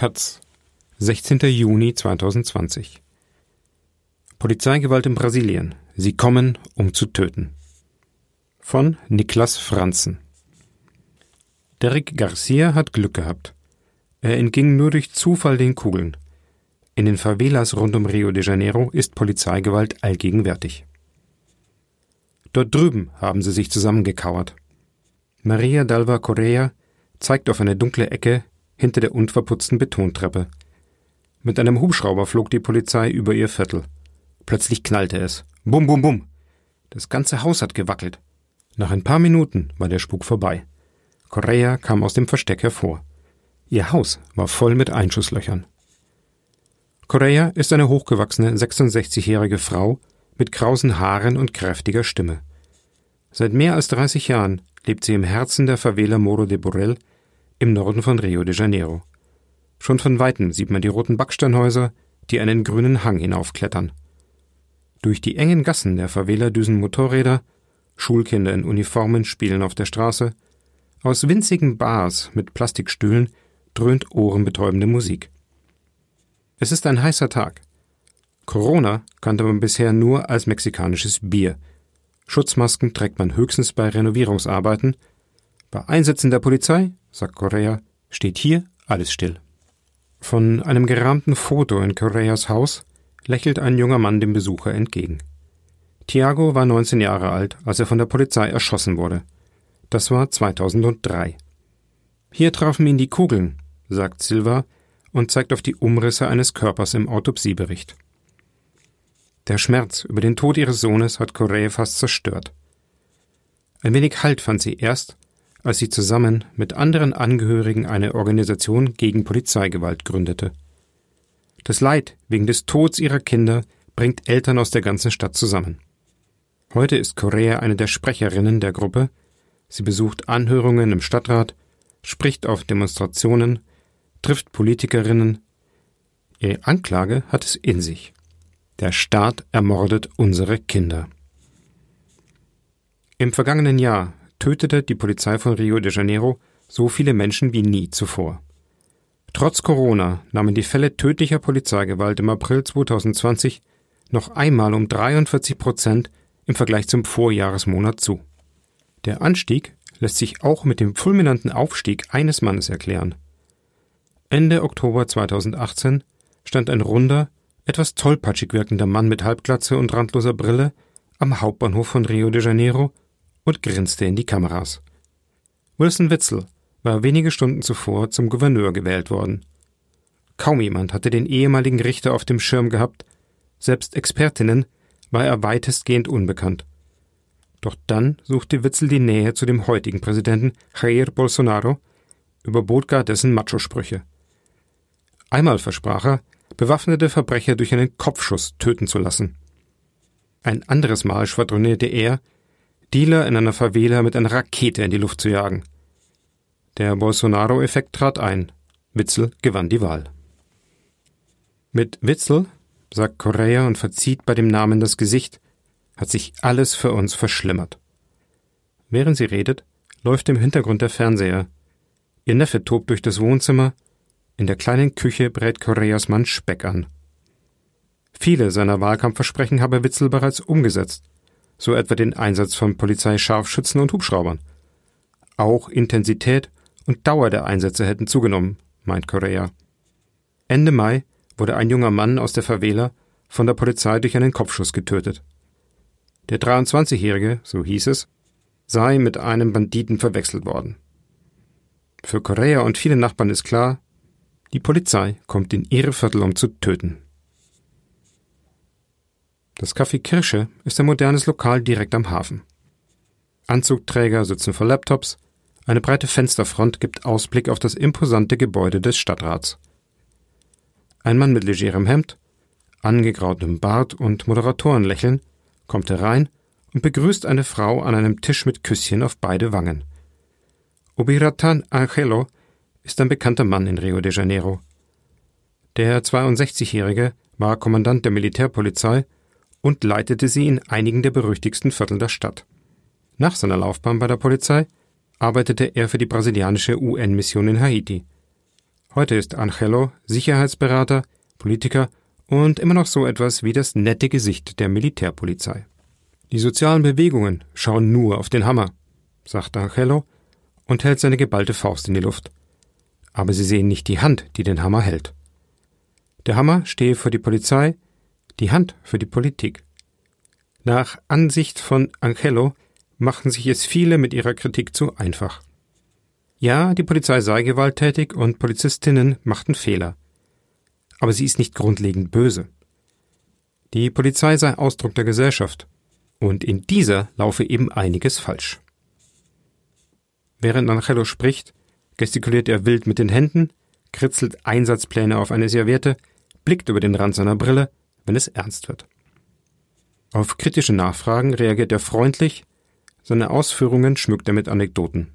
Taz, 16. Juni 2020. Polizeigewalt in Brasilien. Sie kommen, um zu töten. Von Niklas Franzen. Derek Garcia hat Glück gehabt. Er entging nur durch Zufall den Kugeln. In den Favelas rund um Rio de Janeiro ist Polizeigewalt allgegenwärtig. Dort drüben haben sie sich zusammengekauert. Maria Dalva Correa zeigt auf eine dunkle Ecke hinter der unverputzten Betontreppe. Mit einem Hubschrauber flog die Polizei über ihr Viertel. Plötzlich knallte es. Bum, bum, bum. Das ganze Haus hat gewackelt. Nach ein paar Minuten war der Spuk vorbei. Correa kam aus dem Versteck hervor. Ihr Haus war voll mit Einschusslöchern. Correa ist eine hochgewachsene 66-jährige Frau mit krausen Haaren und kräftiger Stimme. Seit mehr als 30 Jahren lebt sie im Herzen der Favela Moro de Borrell im Norden von Rio de Janeiro. Schon von weitem sieht man die roten Backsteinhäuser, die einen grünen Hang hinaufklettern. Durch die engen Gassen der Favela düsen Motorräder, Schulkinder in Uniformen spielen auf der Straße, aus winzigen Bars mit Plastikstühlen dröhnt ohrenbetäubende Musik. Es ist ein heißer Tag. Corona kannte man bisher nur als mexikanisches Bier. Schutzmasken trägt man höchstens bei Renovierungsarbeiten. Bei Einsätzen der Polizei sagt Correa, steht hier alles still. Von einem gerahmten Foto in Correas Haus lächelt ein junger Mann dem Besucher entgegen. Tiago war 19 Jahre alt, als er von der Polizei erschossen wurde. Das war 2003. Hier trafen ihn die Kugeln, sagt Silva und zeigt auf die Umrisse eines Körpers im Autopsiebericht. Der Schmerz über den Tod ihres Sohnes hat Correa fast zerstört. Ein wenig Halt fand sie erst, als sie zusammen mit anderen Angehörigen eine Organisation gegen Polizeigewalt gründete. Das Leid wegen des Todes ihrer Kinder bringt Eltern aus der ganzen Stadt zusammen. Heute ist Correa eine der Sprecherinnen der Gruppe. Sie besucht Anhörungen im Stadtrat, spricht auf Demonstrationen, trifft Politikerinnen. Ihre Anklage hat es in sich. Der Staat ermordet unsere Kinder. Im vergangenen Jahr tötete die Polizei von Rio de Janeiro so viele Menschen wie nie zuvor. Trotz Corona nahmen die Fälle tödlicher Polizeigewalt im April 2020 noch einmal um 43 Prozent im Vergleich zum Vorjahresmonat zu. Der Anstieg lässt sich auch mit dem fulminanten Aufstieg eines Mannes erklären. Ende Oktober 2018 stand ein runder, etwas tollpatschig wirkender Mann mit Halbglatze und randloser Brille am Hauptbahnhof von Rio de Janeiro und grinste in die Kameras. Wilson Witzel war wenige Stunden zuvor zum Gouverneur gewählt worden. Kaum jemand hatte den ehemaligen Richter auf dem Schirm gehabt, selbst Expertinnen war er weitestgehend unbekannt. Doch dann suchte Witzel die Nähe zu dem heutigen Präsidenten Jair Bolsonaro, überbot gar dessen Macho-Sprüche. Einmal versprach er, bewaffnete Verbrecher durch einen Kopfschuss töten zu lassen. Ein anderes Mal schwadronierte er, Dealer in einer Favela mit einer Rakete in die Luft zu jagen. Der Bolsonaro-Effekt trat ein. Witzel gewann die Wahl. Mit Witzel, sagt Correa und verzieht bei dem Namen das Gesicht, hat sich alles für uns verschlimmert. Während sie redet, läuft im Hintergrund der Fernseher. Ihr Neffe tobt durch das Wohnzimmer, in der kleinen Küche brät Correas Mann Speck an. Viele seiner Wahlkampfversprechen habe Witzel bereits umgesetzt so etwa den Einsatz von Polizeischarfschützen und Hubschraubern. Auch Intensität und Dauer der Einsätze hätten zugenommen, meint Correa. Ende Mai wurde ein junger Mann aus der Favela von der Polizei durch einen Kopfschuss getötet. Der 23-Jährige, so hieß es, sei mit einem Banditen verwechselt worden. Für Correa und viele Nachbarn ist klar, die Polizei kommt in ihre Viertel, um zu töten. Das Café Kirsche ist ein modernes Lokal direkt am Hafen. Anzugträger sitzen vor Laptops, eine breite Fensterfront gibt Ausblick auf das imposante Gebäude des Stadtrats. Ein Mann mit legerem Hemd, angegrautem Bart und Moderatorenlächeln kommt herein und begrüßt eine Frau an einem Tisch mit Küsschen auf beide Wangen. Obiratan Angelo ist ein bekannter Mann in Rio de Janeiro. Der 62-Jährige war Kommandant der Militärpolizei und leitete sie in einigen der berüchtigsten Viertel der Stadt. Nach seiner Laufbahn bei der Polizei arbeitete er für die brasilianische UN-Mission in Haiti. Heute ist Angelo Sicherheitsberater, Politiker und immer noch so etwas wie das nette Gesicht der Militärpolizei. Die sozialen Bewegungen schauen nur auf den Hammer, sagt Angelo und hält seine geballte Faust in die Luft. Aber sie sehen nicht die Hand, die den Hammer hält. Der Hammer stehe für die Polizei, die Hand für die Politik. Nach Ansicht von Angelo machen sich es viele mit ihrer Kritik zu einfach. Ja, die Polizei sei gewalttätig und Polizistinnen machten Fehler. Aber sie ist nicht grundlegend böse. Die Polizei sei Ausdruck der Gesellschaft. Und in dieser laufe eben einiges falsch. Während Angelo spricht, gestikuliert er wild mit den Händen, kritzelt Einsatzpläne auf eine Serviette, blickt über den Rand seiner Brille, wenn es ernst wird. Auf kritische Nachfragen reagiert er freundlich, seine Ausführungen schmückt er mit Anekdoten.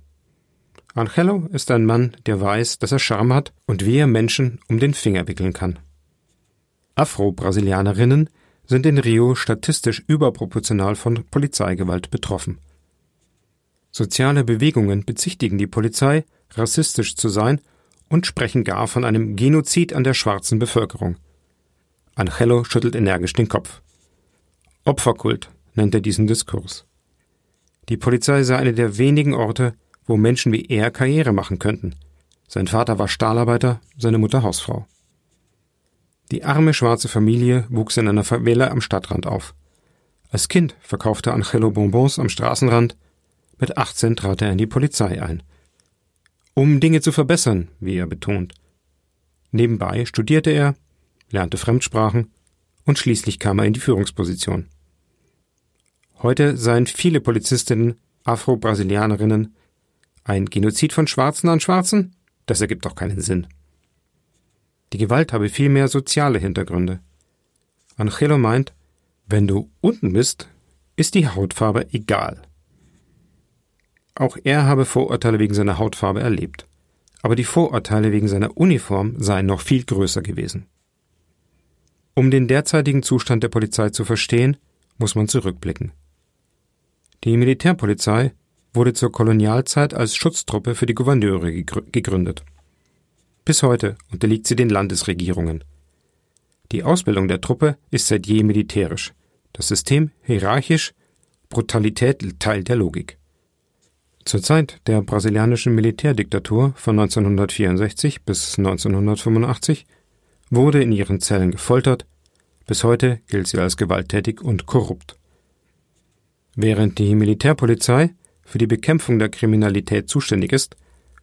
Angelo ist ein Mann, der weiß, dass er Charme hat und wie er Menschen um den Finger wickeln kann. Afro-Brasilianerinnen sind in Rio statistisch überproportional von Polizeigewalt betroffen. Soziale Bewegungen bezichtigen die Polizei, rassistisch zu sein und sprechen gar von einem Genozid an der schwarzen Bevölkerung. Angelo schüttelt energisch den Kopf. Opferkult nennt er diesen Diskurs. Die Polizei sei eine der wenigen Orte, wo Menschen wie er Karriere machen könnten. Sein Vater war Stahlarbeiter, seine Mutter Hausfrau. Die arme schwarze Familie wuchs in einer Favela am Stadtrand auf. Als Kind verkaufte Angelo Bonbons am Straßenrand. Mit 18 trat er in die Polizei ein. Um Dinge zu verbessern, wie er betont. Nebenbei studierte er, lernte Fremdsprachen und schließlich kam er in die Führungsposition. Heute seien viele Polizistinnen Afro-Brasilianerinnen. Ein Genozid von Schwarzen an Schwarzen? Das ergibt doch keinen Sinn. Die Gewalt habe vielmehr soziale Hintergründe. Angelo meint, wenn du unten bist, ist die Hautfarbe egal. Auch er habe Vorurteile wegen seiner Hautfarbe erlebt. Aber die Vorurteile wegen seiner Uniform seien noch viel größer gewesen. Um den derzeitigen Zustand der Polizei zu verstehen, muss man zurückblicken. Die Militärpolizei wurde zur Kolonialzeit als Schutztruppe für die Gouverneure gegründet. Bis heute unterliegt sie den Landesregierungen. Die Ausbildung der Truppe ist seit je militärisch, das System hierarchisch, Brutalität Teil der Logik. Zur Zeit der brasilianischen Militärdiktatur von 1964 bis 1985 wurde in ihren Zellen gefoltert, bis heute gilt sie als gewalttätig und korrupt. Während die Militärpolizei für die Bekämpfung der Kriminalität zuständig ist,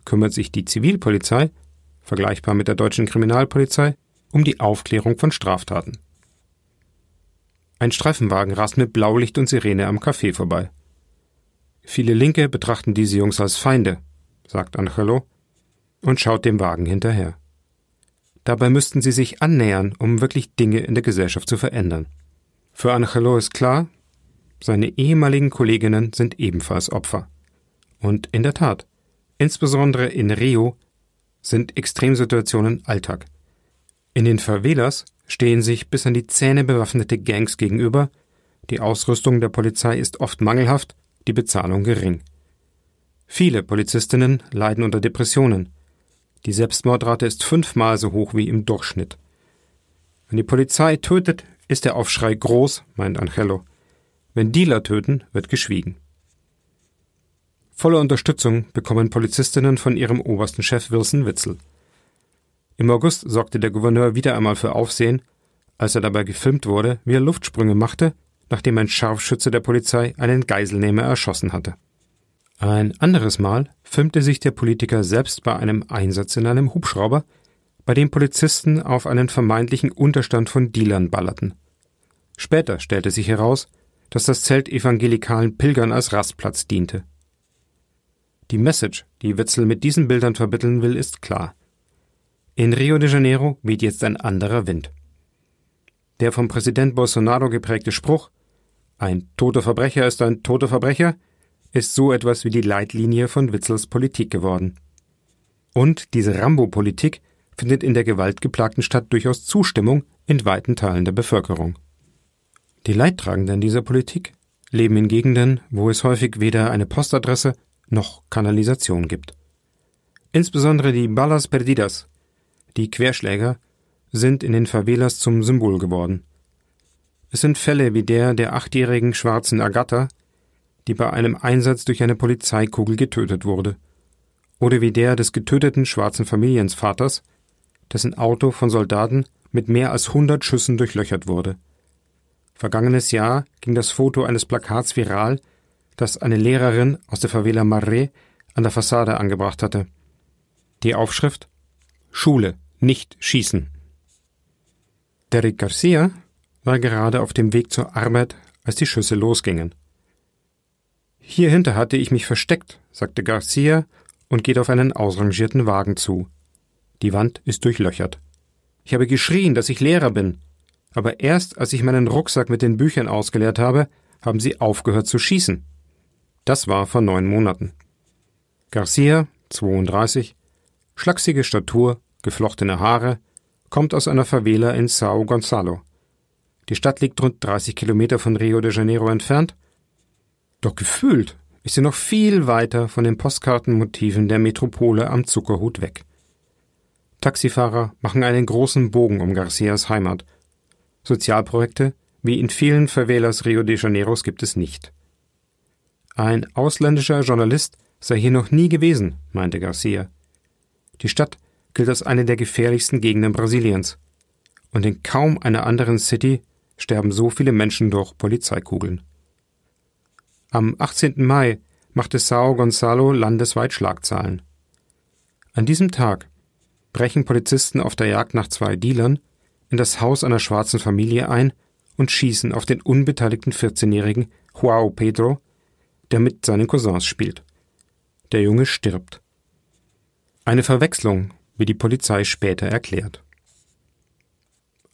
kümmert sich die Zivilpolizei, vergleichbar mit der deutschen Kriminalpolizei, um die Aufklärung von Straftaten. Ein Streifenwagen rast mit Blaulicht und Sirene am Café vorbei. Viele Linke betrachten diese Jungs als Feinde, sagt Angelo und schaut dem Wagen hinterher. Dabei müssten sie sich annähern, um wirklich Dinge in der Gesellschaft zu verändern. Für Angelo ist klar, seine ehemaligen Kolleginnen sind ebenfalls Opfer. Und in der Tat, insbesondere in Rio, sind Extremsituationen Alltag. In den Favelas stehen sich bis an die Zähne bewaffnete Gangs gegenüber, die Ausrüstung der Polizei ist oft mangelhaft die Bezahlung gering. Viele Polizistinnen leiden unter Depressionen. Die Selbstmordrate ist fünfmal so hoch wie im Durchschnitt. Wenn die Polizei tötet, ist der Aufschrei groß, meint Angelo. Wenn Dealer töten, wird geschwiegen. Volle Unterstützung bekommen Polizistinnen von ihrem obersten Chef Wilson Witzel. Im August sorgte der Gouverneur wieder einmal für Aufsehen, als er dabei gefilmt wurde, wie er Luftsprünge machte nachdem ein Scharfschütze der Polizei einen Geiselnehmer erschossen hatte. Ein anderes Mal filmte sich der Politiker selbst bei einem Einsatz in einem Hubschrauber, bei dem Polizisten auf einen vermeintlichen Unterstand von Dealern ballerten. Später stellte sich heraus, dass das Zelt evangelikalen Pilgern als Rastplatz diente. Die Message, die Witzel mit diesen Bildern vermitteln will, ist klar. In Rio de Janeiro weht jetzt ein anderer Wind. Der vom Präsident Bolsonaro geprägte Spruch ein toter Verbrecher ist ein toter Verbrecher ist so etwas wie die Leitlinie von Witzels Politik geworden. Und diese Rambo-Politik findet in der gewaltgeplagten Stadt durchaus Zustimmung in weiten Teilen der Bevölkerung. Die Leidtragenden dieser Politik leben in Gegenden, wo es häufig weder eine Postadresse noch Kanalisation gibt. Insbesondere die Balas Perdidas, die Querschläger, sind in den Favelas zum Symbol geworden. Es sind Fälle wie der der achtjährigen schwarzen Agatha, die bei einem Einsatz durch eine Polizeikugel getötet wurde, oder wie der des getöteten schwarzen Familienvaters, dessen Auto von Soldaten mit mehr als hundert Schüssen durchlöchert wurde. Vergangenes Jahr ging das Foto eines Plakats viral, das eine Lehrerin aus der Favela Marre an der Fassade angebracht hatte. Die Aufschrift Schule, nicht schießen. Derek Garcia war gerade auf dem Weg zur Arbeit, als die Schüsse losgingen. Hierhinter hatte ich mich versteckt, sagte Garcia und geht auf einen ausrangierten Wagen zu. Die Wand ist durchlöchert. Ich habe geschrien, dass ich Lehrer bin, aber erst als ich meinen Rucksack mit den Büchern ausgeleert habe, haben sie aufgehört zu schießen. Das war vor neun Monaten. Garcia, 32, schlachsige Statur, geflochtene Haare, kommt aus einer Favela in Sao Gonçalo. Die Stadt liegt rund 30 Kilometer von Rio de Janeiro entfernt, doch gefühlt ist sie noch viel weiter von den Postkartenmotiven der Metropole am Zuckerhut weg. Taxifahrer machen einen großen Bogen um Garcias Heimat. Sozialprojekte, wie in vielen Favelas Rio de Janeiros, gibt es nicht. Ein ausländischer Journalist sei hier noch nie gewesen, meinte Garcia. Die Stadt gilt als eine der gefährlichsten Gegenden Brasiliens. Und in kaum einer anderen City sterben so viele Menschen durch Polizeikugeln. Am 18. Mai machte Sao Gonzalo landesweit Schlagzahlen. An diesem Tag brechen Polizisten auf der Jagd nach zwei Dealern in das Haus einer schwarzen Familie ein und schießen auf den unbeteiligten 14-jährigen Joao Pedro, der mit seinen Cousins spielt. Der Junge stirbt. Eine Verwechslung, wie die Polizei später erklärt.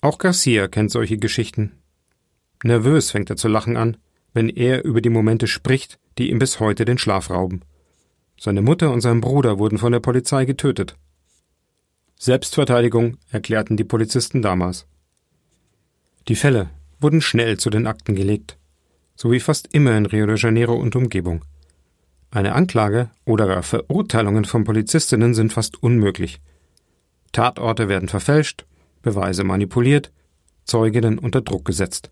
Auch Garcia kennt solche Geschichten. Nervös fängt er zu lachen an, wenn er über die Momente spricht, die ihm bis heute den Schlaf rauben. Seine Mutter und sein Bruder wurden von der Polizei getötet. Selbstverteidigung erklärten die Polizisten damals. Die Fälle wurden schnell zu den Akten gelegt, so wie fast immer in Rio de Janeiro und Umgebung. Eine Anklage oder gar Verurteilungen von Polizistinnen sind fast unmöglich. Tatorte werden verfälscht, Beweise manipuliert, Zeuginnen unter Druck gesetzt.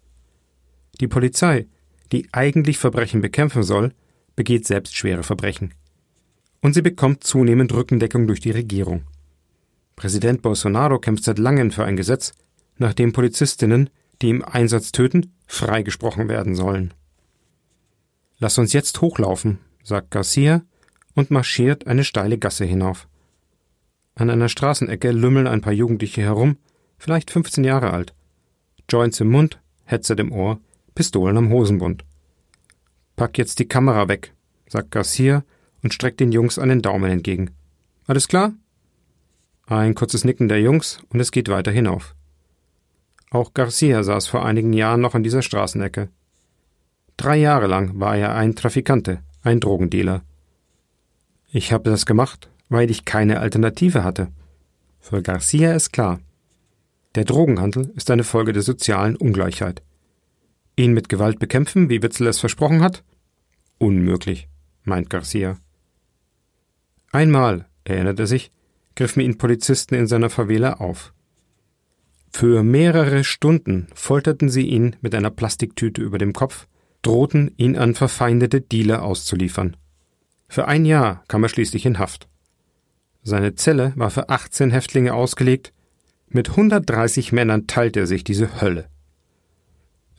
Die Polizei, die eigentlich Verbrechen bekämpfen soll, begeht selbst schwere Verbrechen. Und sie bekommt zunehmend Rückendeckung durch die Regierung. Präsident Bolsonaro kämpft seit langem für ein Gesetz, nach dem Polizistinnen, die im Einsatz töten, freigesprochen werden sollen. Lass uns jetzt hochlaufen, sagt Garcia und marschiert eine steile Gasse hinauf. An einer Straßenecke lümmeln ein paar Jugendliche herum, vielleicht 15 Jahre alt. Joints im Mund, Headset im Ohr, Pistolen am Hosenbund. Pack jetzt die Kamera weg, sagt Garcia und streckt den Jungs einen Daumen entgegen. Alles klar? Ein kurzes Nicken der Jungs und es geht weiter hinauf. Auch Garcia saß vor einigen Jahren noch an dieser Straßenecke. Drei Jahre lang war er ein Trafikante, ein Drogendealer. Ich habe das gemacht, weil ich keine Alternative hatte. Für Garcia ist klar. Der Drogenhandel ist eine Folge der sozialen Ungleichheit. Ihn mit Gewalt bekämpfen, wie Witzel es versprochen hat? Unmöglich, meint Garcia. Einmal, erinnert er sich, griffen ihn Polizisten in seiner Favela auf. Für mehrere Stunden folterten sie ihn mit einer Plastiktüte über dem Kopf, drohten ihn an verfeindete Dealer auszuliefern. Für ein Jahr kam er schließlich in Haft. Seine Zelle war für 18 Häftlinge ausgelegt, mit 130 Männern teilte er sich diese Hölle.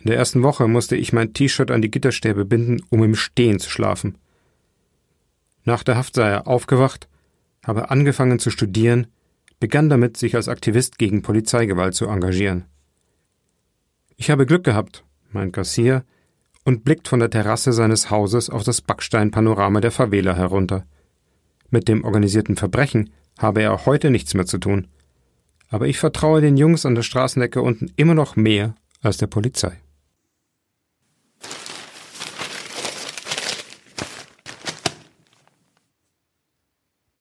In der ersten Woche musste ich mein T-Shirt an die Gitterstäbe binden, um im Stehen zu schlafen. Nach der Haft sei er aufgewacht habe angefangen zu studieren, begann damit, sich als Aktivist gegen Polizeigewalt zu engagieren. Ich habe Glück gehabt, meint Garcia, und blickt von der Terrasse seines Hauses auf das Backsteinpanorama der Favela herunter. Mit dem organisierten Verbrechen habe er heute nichts mehr zu tun. Aber ich vertraue den Jungs an der Straßenecke unten immer noch mehr als der Polizei.